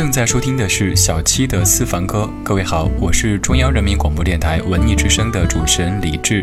正在收听的是小七的私房歌。各位好，我是中央人民广播电台文艺之声的主持人李志。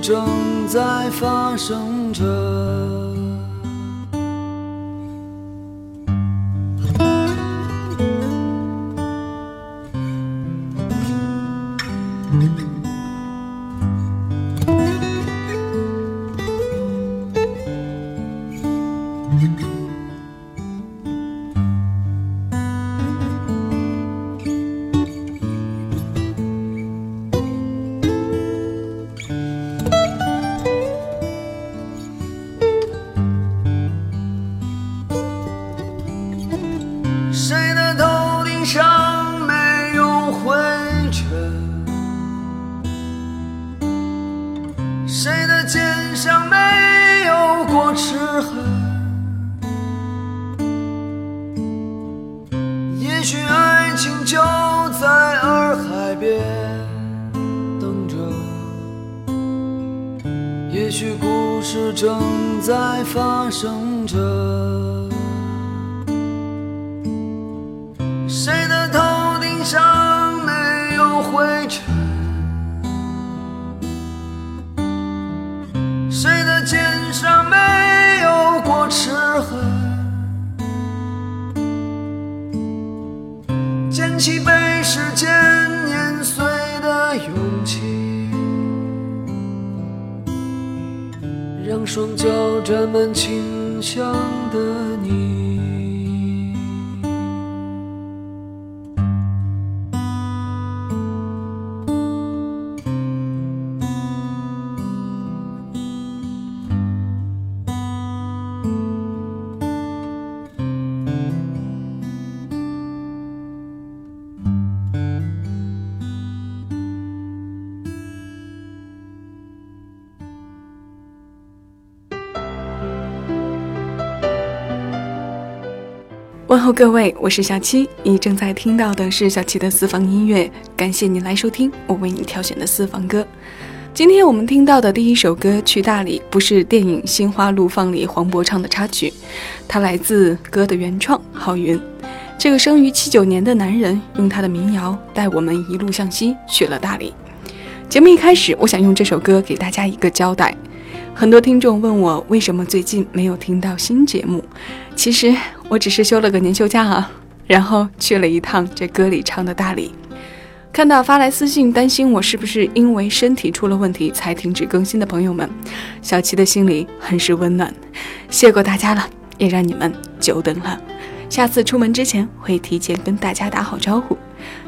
正在发生着。发生着。谁的头顶上没有灰尘？谁的肩上没有过齿痕？捡起被时间碾碎的勇气，让双脚沾满清香的问候各位，我是小七，你正在听到的是小七的私房音乐，感谢你来收听我为你挑选的私房歌。今天我们听到的第一首歌《去大理》，不是电影《心花怒放》里黄渤唱的插曲，它来自歌的原创郝云。这个生于七九年的男人，用他的民谣带我们一路向西去了大理。节目一开始，我想用这首歌给大家一个交代。很多听众问我为什么最近没有听到新节目，其实我只是休了个年休假啊，然后去了一趟这歌里唱的大理。看到发来私信担心我是不是因为身体出了问题才停止更新的朋友们，小七的心里很是温暖，谢过大家了，也让你们久等了。下次出门之前会提前跟大家打好招呼。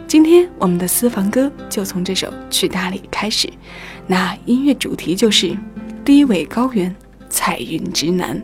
今天我们的私房歌就从这首《去大理》开始，那音乐主题就是低纬高原，彩云之南。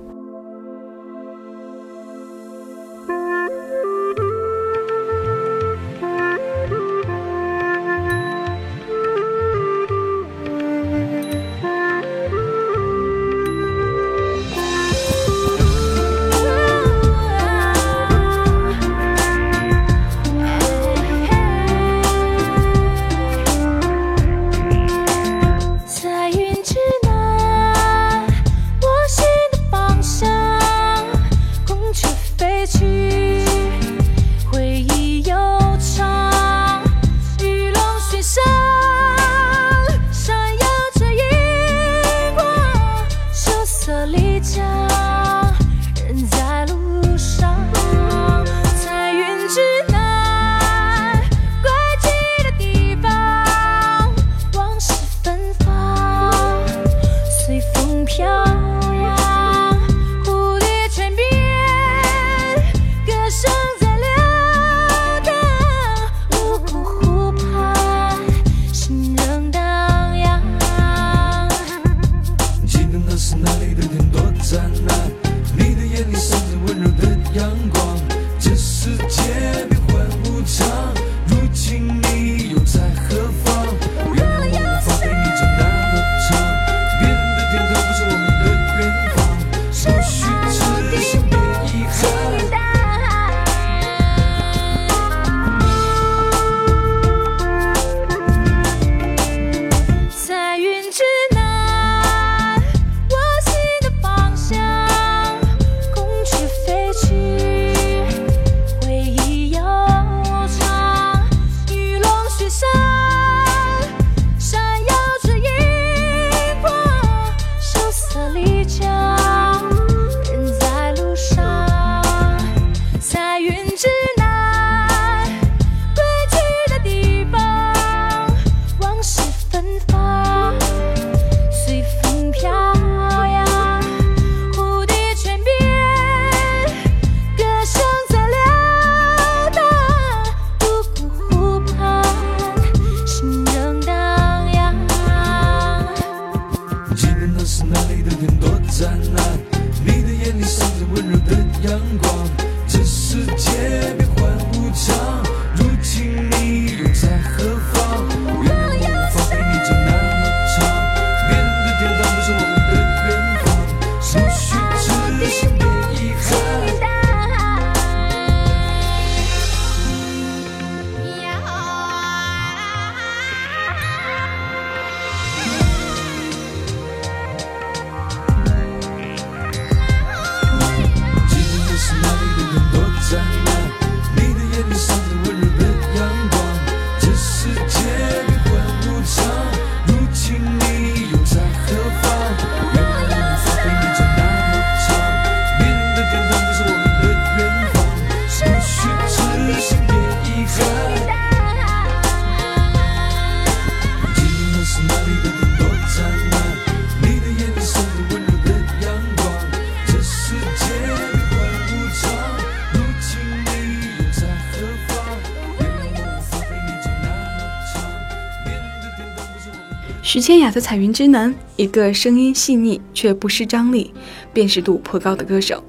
我们的。徐千雅的《彩云之南》，一个声音细腻却不失张力、辨识度颇高的歌手。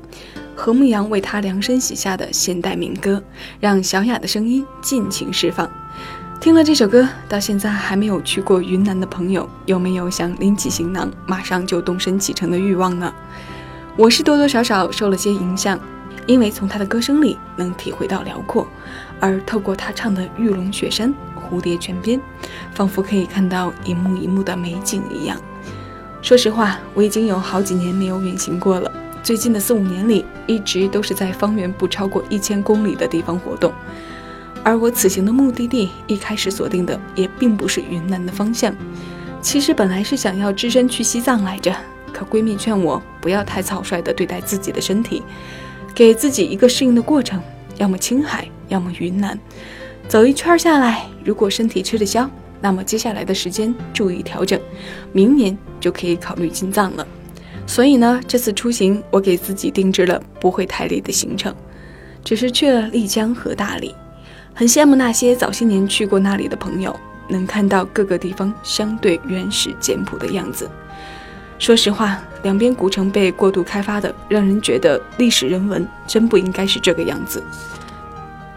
何沐阳为她量身写下的现代民歌，让小雅的声音尽情释放。听了这首歌，到现在还没有去过云南的朋友，有没有想拎起行囊马上就动身启程的欲望呢？我是多多少少受了些影响，因为从她的歌声里能体会到辽阔，而透过她唱的《玉龙雪山》《蝴蝶泉边》，仿佛可以看到一幕一幕的美景一样。说实话，我已经有好几年没有远行过了。最近的四五年里，一直都是在方圆不超过一千公里的地方活动。而我此行的目的地一开始锁定的也并不是云南的方向，其实本来是想要只身去西藏来着。可闺蜜劝我不要太草率地对待自己的身体，给自己一个适应的过程，要么青海，要么云南。走一圈下来，如果身体吃得消，那么接下来的时间注意调整，明年就可以考虑进藏了。所以呢，这次出行我给自己定制了不会太累的行程，只是去了丽江和大理。很羡慕那些早些年去过那里的朋友，能看到各个地方相对原始简朴的样子。说实话，两边古城被过度开发的，让人觉得历史人文真不应该是这个样子。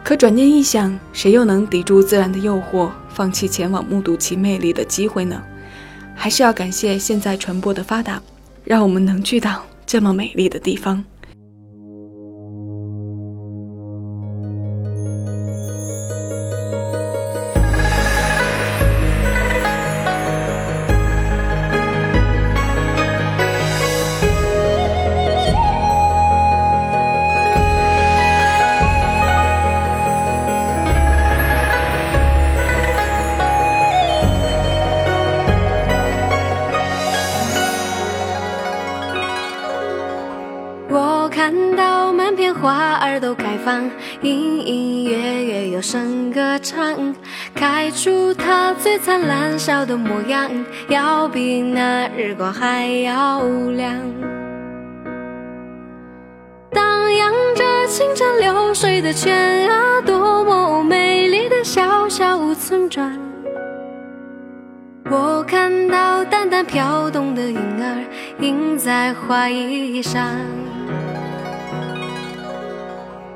可转念一想，谁又能抵住自然的诱惑，放弃前往目睹其魅力的机会呢？还是要感谢现在传播的发达，让我们能去到这么美丽的地方。灿烂笑的模样，要比那日光还要亮。荡漾着清澈流水的泉啊，多么美丽的小小村庄。我看到淡淡飘动的云儿，映在花衣上。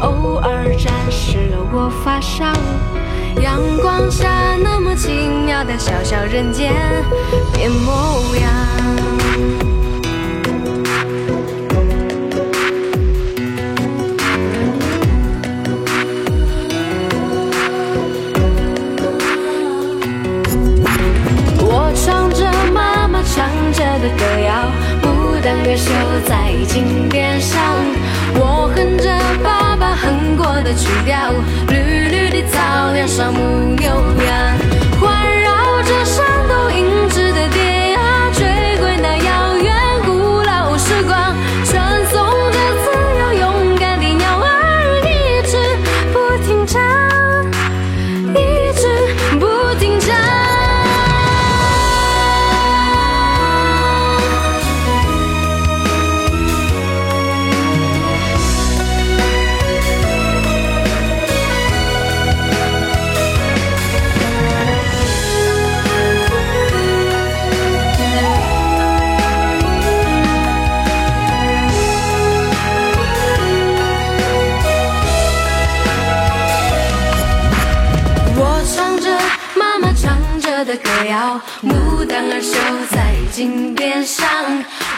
偶尔沾湿了我发梢。阳光下那么奇妙的小小人间变模样。我唱着妈妈唱着的歌谣，牡丹儿绣在襟边上。曲调，绿绿的草原上牧井边上。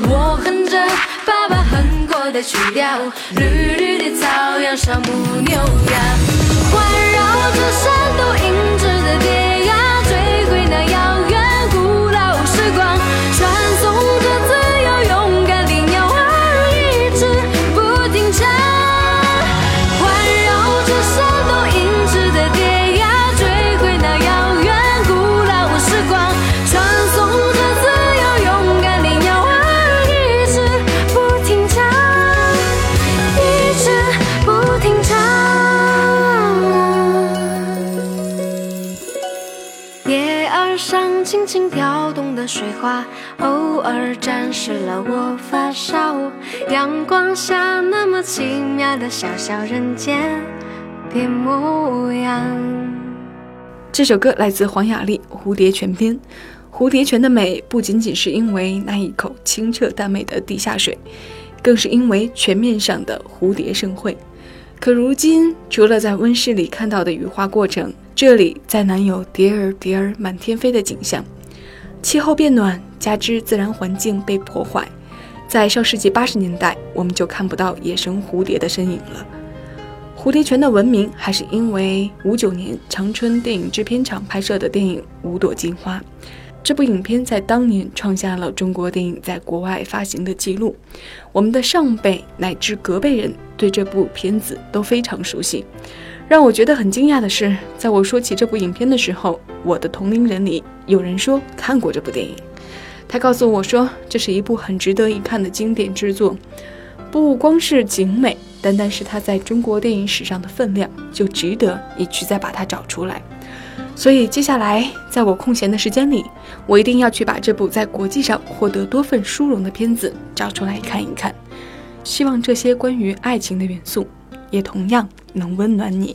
我哼着爸爸哼过的曲调，绿绿的草原上牧牛羊，环绕着山上轻轻跳动的水花，偶尔沾湿了我发梢。阳光下那么奇妙的小小人间的模样。这首歌来自黄雅莉《蝴蝶泉边》。蝴蝶泉的美不仅仅是因为那一口清澈淡美的地下水，更是因为泉面上的蝴蝶盛会。可如今，除了在温室里看到的羽化过程，这里再难有蝶儿蝶儿满天飞的景象。气候变暖，加之自然环境被破坏，在上世纪八十年代，我们就看不到野生蝴蝶的身影了。蝴蝶泉的闻名，还是因为五九年长春电影制片厂拍摄的电影《五朵金花》。这部影片在当年创下了中国电影在国外发行的记录。我们的上辈乃至隔辈人对这部片子都非常熟悉。让我觉得很惊讶的是，在我说起这部影片的时候，我的同龄人里有人说看过这部电影。他告诉我说，这是一部很值得一看的经典之作。不光是景美，单单是它在中国电影史上的分量，就值得你去再把它找出来。所以接下来，在我空闲的时间里，我一定要去把这部在国际上获得多份殊荣的片子找出来看一看。希望这些关于爱情的元素，也同样能温暖你。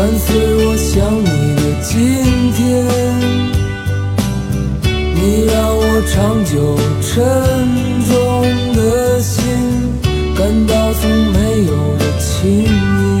伴随我想你的今天。你让我长久沉重的心，感到从没有的轻盈。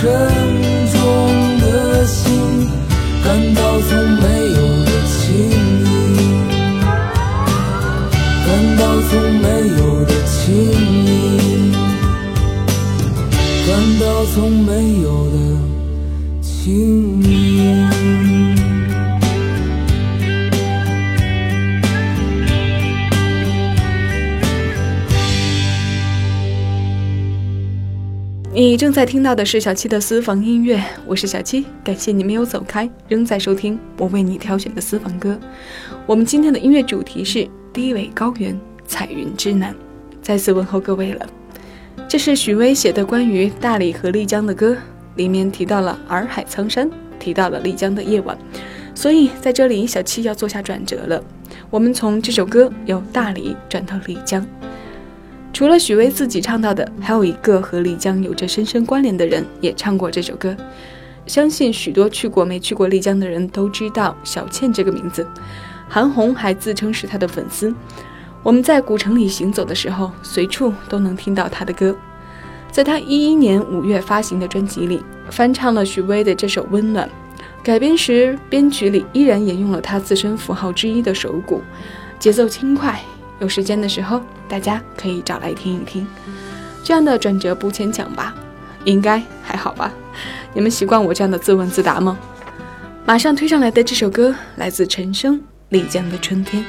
沉重的心，感到从没有的亲密，感到从没有的亲密，感到从没有的你正在听到的是小七的私房音乐，我是小七，感谢你没有走开，仍在收听我为你挑选的私房歌。我们今天的音乐主题是低纬高原，彩云之南。再次问候各位了，这是许巍写的关于大理和丽江的歌，里面提到了洱海苍山，提到了丽江的夜晚，所以在这里小七要做下转折了，我们从这首歌由大理转到丽江。除了许巍自己唱到的，还有一个和丽江有着深深关联的人也唱过这首歌。相信许多去过没去过丽江的人都知道小倩这个名字，韩红还自称是她的粉丝。我们在古城里行走的时候，随处都能听到她的歌。在她一一年五月发行的专辑里，翻唱了许巍的这首《温暖》，改编时编曲里依然沿用了她自身符号之一的手鼓，节奏轻快。有时间的时候，大家可以找来听一听。这样的转折不牵强吧？应该还好吧？你们习惯我这样的自问自答吗？马上推上来的这首歌来自陈升，《丽江的春天》。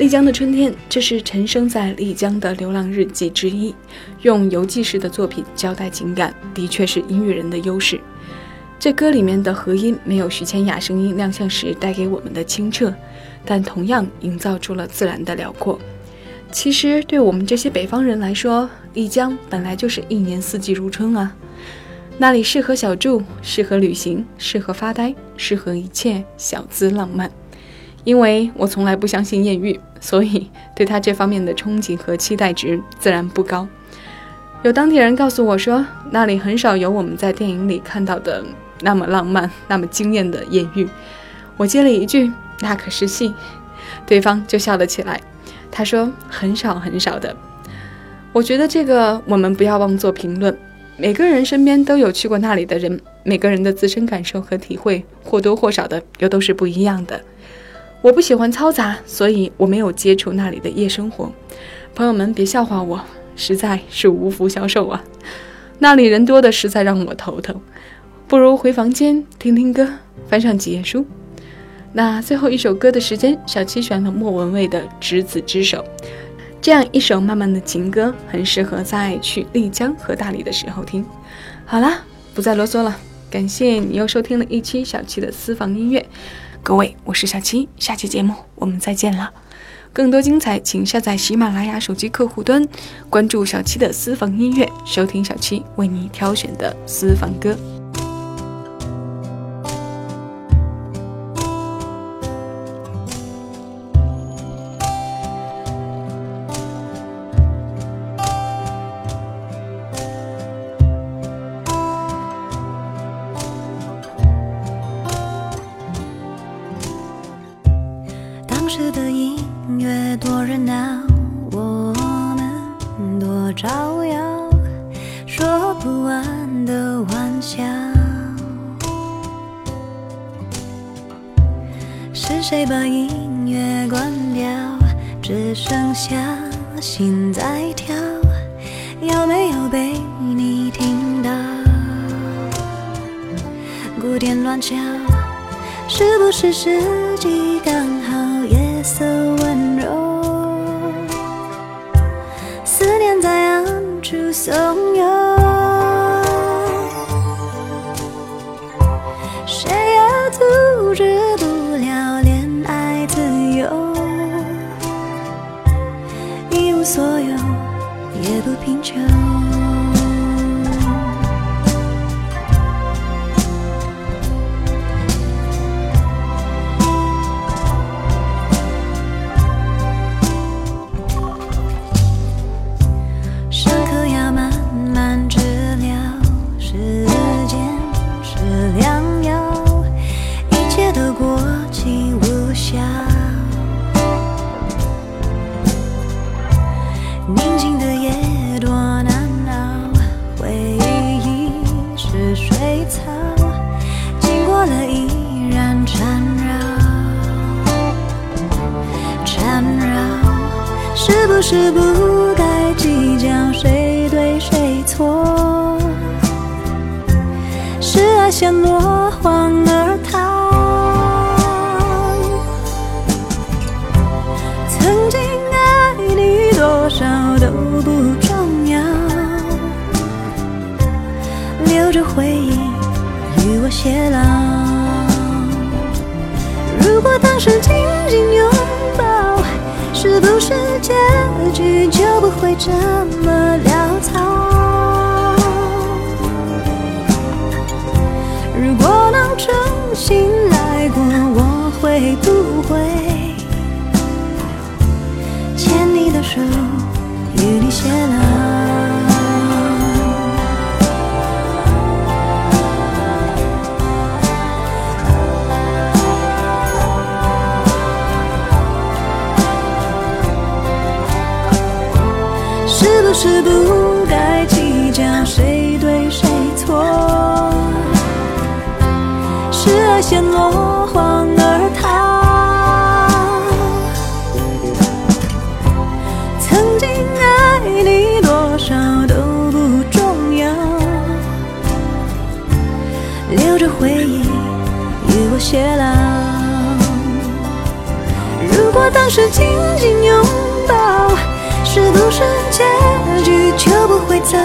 丽江的春天，这是陈升在丽江的流浪日记之一。用游记式的作品交代情感，的确是音乐人的优势。这歌里面的和音没有徐千雅声音亮相时带给我们的清澈，但同样营造出了自然的辽阔。其实，对我们这些北方人来说，丽江本来就是一年四季如春啊。那里适合小住，适合旅行，适合发呆，适合一切小资浪漫。因为我从来不相信艳遇，所以对他这方面的憧憬和期待值自然不高。有当地人告诉我说，那里很少有我们在电影里看到的那么浪漫、那么惊艳的艳遇。我接了一句：“那可是戏。”对方就笑了起来。他说：“很少很少的。”我觉得这个我们不要妄作评论。每个人身边都有去过那里的人，每个人的自身感受和体会或多或少的又都是不一样的。我不喜欢嘈杂，所以我没有接触那里的夜生活。朋友们别笑话我，实在是无福消受啊！那里人多的实在让我头疼，不如回房间听听歌，翻上几页书。那最后一首歌的时间，小七选了莫文蔚的《执子之手》，这样一首慢慢的情歌，很适合在去丽江和大理的时候听。好啦，不再啰嗦了，感谢你又收听了一期小七的私房音乐。各位，我是小七，下期节目我们再见了。更多精彩，请下载喜马拉雅手机客户端，关注小七的私房音乐，收听小七为你挑选的私房歌。谁把音乐关掉？只剩下心在跳，有没有被你听到？鼓点乱敲。是不是时机这么潦草？如果能重新来过，我会不会是紧紧拥抱是不是结局就不会走